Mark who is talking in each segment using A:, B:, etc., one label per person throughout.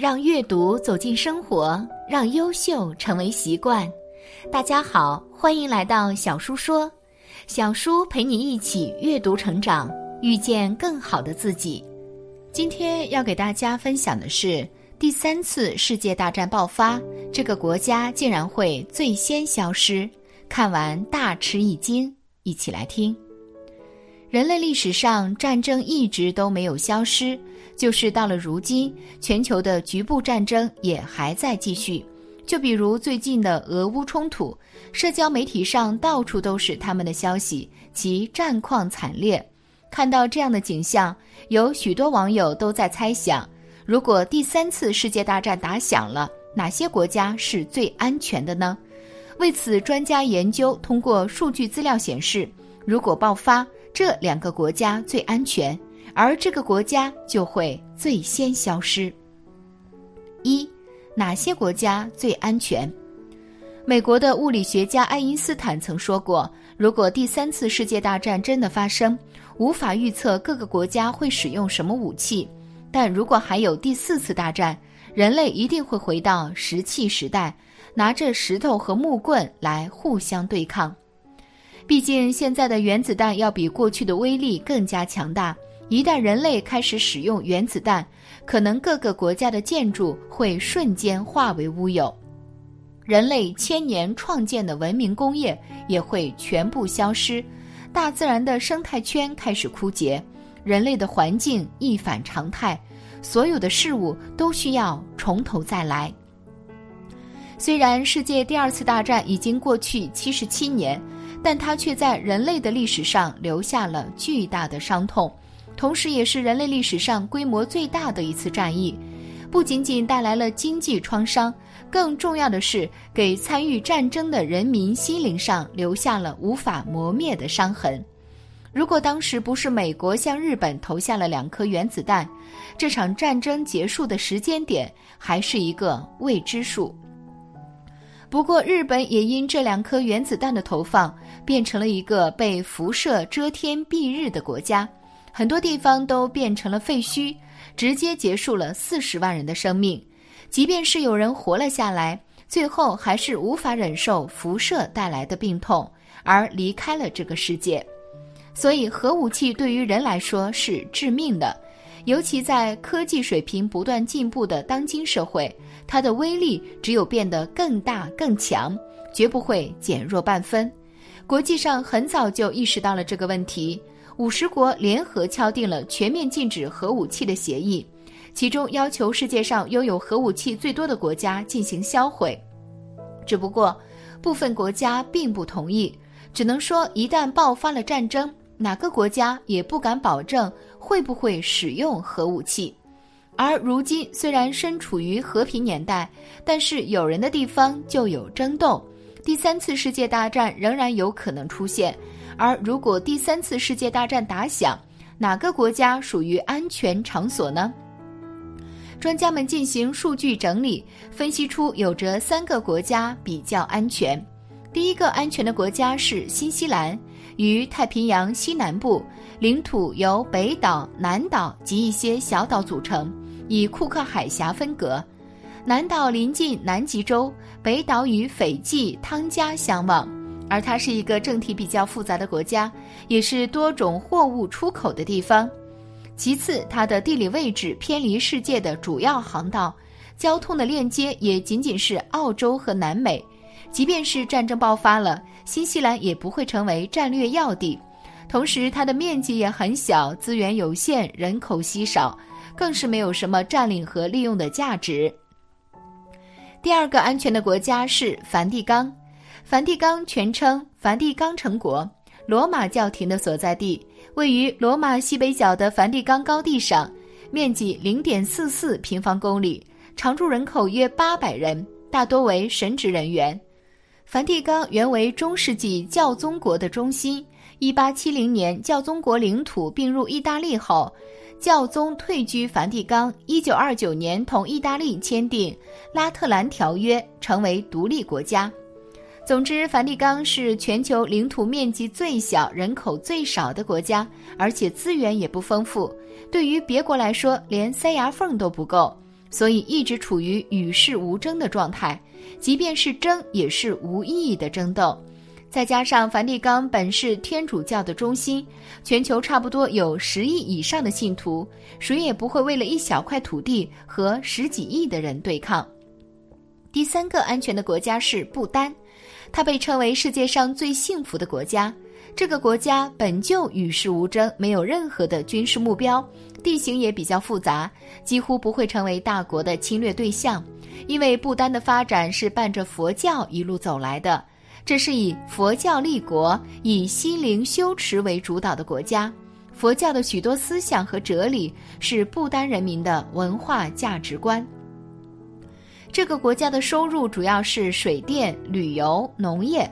A: 让阅读走进生活，让优秀成为习惯。大家好，欢迎来到小叔说，小叔陪你一起阅读成长，遇见更好的自己。今天要给大家分享的是第三次世界大战爆发，这个国家竟然会最先消失。看完大吃一惊，一起来听。人类历史上战争一直都没有消失，就是到了如今，全球的局部战争也还在继续。就比如最近的俄乌冲突，社交媒体上到处都是他们的消息，其战况惨烈。看到这样的景象，有许多网友都在猜想：如果第三次世界大战打响了，哪些国家是最安全的呢？为此，专家研究通过数据资料显示，如果爆发，这两个国家最安全，而这个国家就会最先消失。一，哪些国家最安全？美国的物理学家爱因斯坦曾说过，如果第三次世界大战真的发生，无法预测各个国家会使用什么武器，但如果还有第四次大战，人类一定会回到石器时代，拿着石头和木棍来互相对抗。毕竟，现在的原子弹要比过去的威力更加强大。一旦人类开始使用原子弹，可能各个国家的建筑会瞬间化为乌有，人类千年创建的文明工业也会全部消失，大自然的生态圈开始枯竭，人类的环境一反常态，所有的事物都需要从头再来。虽然世界第二次大战已经过去七十七年。但它却在人类的历史上留下了巨大的伤痛，同时也是人类历史上规模最大的一次战役。不仅仅带来了经济创伤，更重要的是给参与战争的人民心灵上留下了无法磨灭的伤痕。如果当时不是美国向日本投下了两颗原子弹，这场战争结束的时间点还是一个未知数。不过，日本也因这两颗原子弹的投放，变成了一个被辐射遮天蔽日的国家，很多地方都变成了废墟，直接结束了四十万人的生命。即便是有人活了下来，最后还是无法忍受辐射带来的病痛，而离开了这个世界。所以，核武器对于人来说是致命的。尤其在科技水平不断进步的当今社会，它的威力只有变得更大更强，绝不会减弱半分。国际上很早就意识到了这个问题，五十国联合敲定了全面禁止核武器的协议，其中要求世界上拥有核武器最多的国家进行销毁。只不过，部分国家并不同意，只能说一旦爆发了战争。哪个国家也不敢保证会不会使用核武器，而如今虽然身处于和平年代，但是有人的地方就有争斗，第三次世界大战仍然有可能出现。而如果第三次世界大战打响，哪个国家属于安全场所呢？专家们进行数据整理，分析出有着三个国家比较安全。第一个安全的国家是新西兰。于太平洋西南部，领土由北岛、南岛及一些小岛组成，以库克海峡分隔。南岛临近南极洲，北岛与斐济、汤加相望。而它是一个政体比较复杂的国家，也是多种货物出口的地方。其次，它的地理位置偏离世界的主要航道，交通的链接也仅仅是澳洲和南美。即便是战争爆发了，新西兰也不会成为战略要地。同时，它的面积也很小，资源有限，人口稀少，更是没有什么占领和利用的价值。第二个安全的国家是梵蒂冈，梵蒂冈全称梵蒂冈城国，罗马教廷的所在地，位于罗马西北角的梵蒂冈高地上，面积零点四四平方公里，常住人口约八百人，大多为神职人员。梵蒂冈原为中世纪教宗国的中心。一八七零年，教宗国领土并入意大利后，教宗退居梵蒂冈。一九二九年，同意大利签订《拉特兰条约》，成为独立国家。总之，梵蒂冈是全球领土面积最小、人口最少的国家，而且资源也不丰富。对于别国来说，连塞牙缝都不够。所以一直处于与世无争的状态，即便是争，也是无意义的争斗。再加上梵蒂冈本是天主教的中心，全球差不多有十亿以上的信徒，谁也不会为了一小块土地和十几亿的人对抗。第三个安全的国家是不丹，它被称为世界上最幸福的国家。这个国家本就与世无争，没有任何的军事目标，地形也比较复杂，几乎不会成为大国的侵略对象。因为不丹的发展是伴着佛教一路走来的，这是以佛教立国、以心灵修持为主导的国家。佛教的许多思想和哲理是不丹人民的文化价值观。这个国家的收入主要是水电、旅游、农业。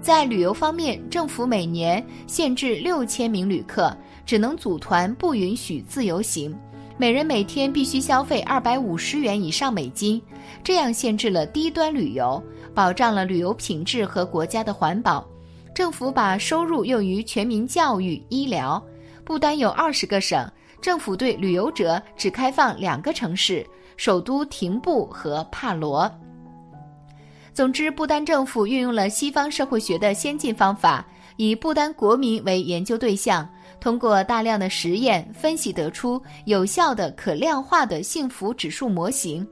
A: 在旅游方面，政府每年限制六千名旅客，只能组团，不允许自由行。每人每天必须消费二百五十元以上美金，这样限制了低端旅游，保障了旅游品质和国家的环保。政府把收入用于全民教育、医疗。不丹有二十个省，政府对旅游者只开放两个城市：首都廷布和帕罗。总之，不丹政府运用了西方社会学的先进方法，以不丹国民为研究对象，通过大量的实验分析得出有效的、可量化的幸福指数模型。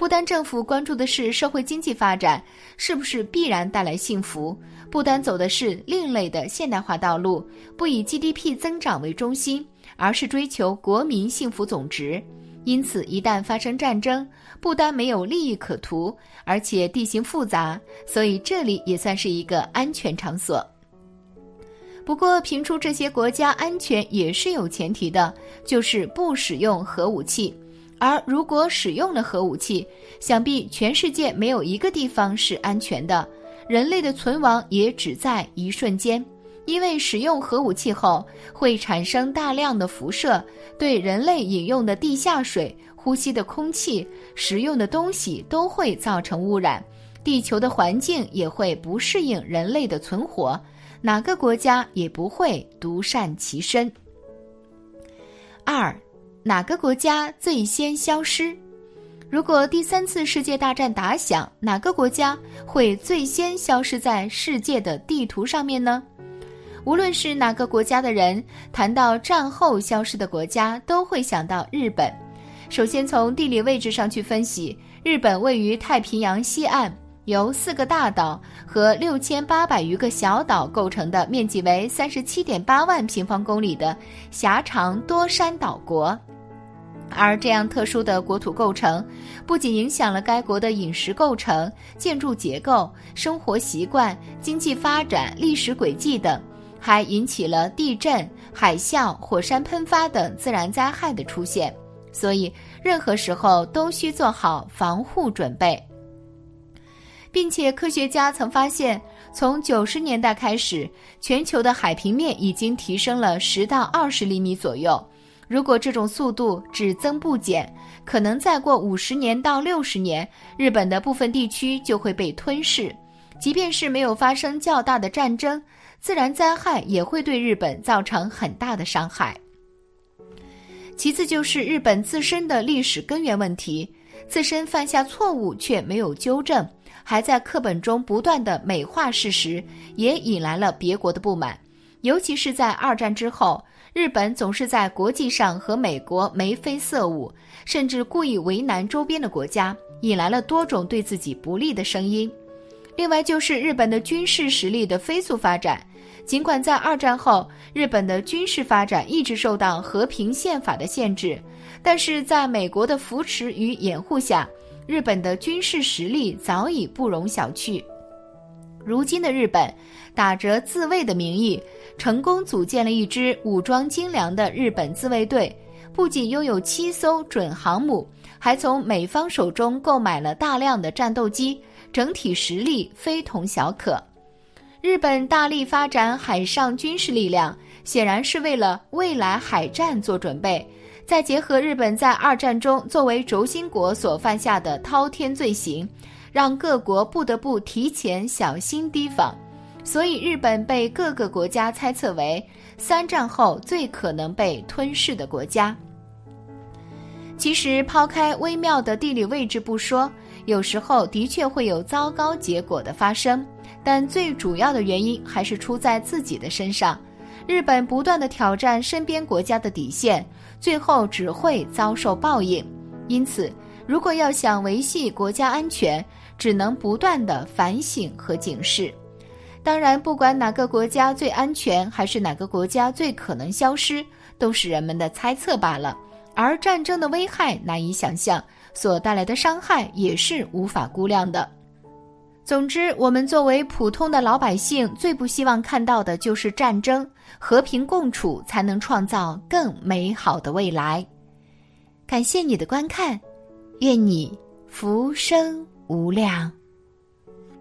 A: 不丹政府关注的是社会经济发展是不是必然带来幸福。不丹走的是另类的现代化道路，不以 GDP 增长为中心，而是追求国民幸福总值。因此，一旦发生战争，不丹没有利益可图，而且地形复杂，所以这里也算是一个安全场所。不过，评出这些国家安全也是有前提的，就是不使用核武器。而如果使用了核武器，想必全世界没有一个地方是安全的，人类的存亡也只在一瞬间。因为使用核武器后会产生大量的辐射，对人类饮用的地下水、呼吸的空气、食用的东西都会造成污染，地球的环境也会不适应人类的存活，哪个国家也不会独善其身。二，哪个国家最先消失？如果第三次世界大战打响，哪个国家会最先消失在世界的地图上面呢？无论是哪个国家的人谈到战后消失的国家，都会想到日本。首先从地理位置上去分析，日本位于太平洋西岸，由四个大岛和六千八百余个小岛构成的，面积为三十七点八万平方公里的狭长多山岛国。而这样特殊的国土构成，不仅影响了该国的饮食构成、建筑结构、生活习惯、经济发展、历史轨迹等。还引起了地震、海啸、火山喷发等自然灾害的出现，所以任何时候都需做好防护准备。并且科学家曾发现，从九十年代开始，全球的海平面已经提升了十到二十厘米左右。如果这种速度只增不减，可能再过五十年到六十年，日本的部分地区就会被吞噬。即便是没有发生较大的战争。自然灾害也会对日本造成很大的伤害。其次就是日本自身的历史根源问题，自身犯下错误却没有纠正，还在课本中不断的美化事实，也引来了别国的不满。尤其是在二战之后，日本总是在国际上和美国眉飞色舞，甚至故意为难周边的国家，引来了多种对自己不利的声音。另外就是日本的军事实力的飞速发展。尽管在二战后，日本的军事发展一直受到和平宪法的限制，但是在美国的扶持与掩护下，日本的军事实力早已不容小觑。如今的日本，打着自卫的名义，成功组建了一支武装精良的日本自卫队，不仅拥有七艘准航母，还从美方手中购买了大量的战斗机，整体实力非同小可。日本大力发展海上军事力量，显然是为了未来海战做准备。再结合日本在二战中作为轴心国所犯下的滔天罪行，让各国不得不提前小心提防。所以，日本被各个国家猜测为三战后最可能被吞噬的国家。其实，抛开微妙的地理位置不说，有时候的确会有糟糕结果的发生。但最主要的原因还是出在自己的身上。日本不断的挑战身边国家的底线，最后只会遭受报应。因此，如果要想维系国家安全，只能不断的反省和警示。当然，不管哪个国家最安全，还是哪个国家最可能消失，都是人们的猜测罢了。而战争的危害难以想象，所带来的伤害也是无法估量的。总之，我们作为普通的老百姓，最不希望看到的就是战争。和平共处，才能创造更美好的未来。感谢你的观看，愿你福生无量。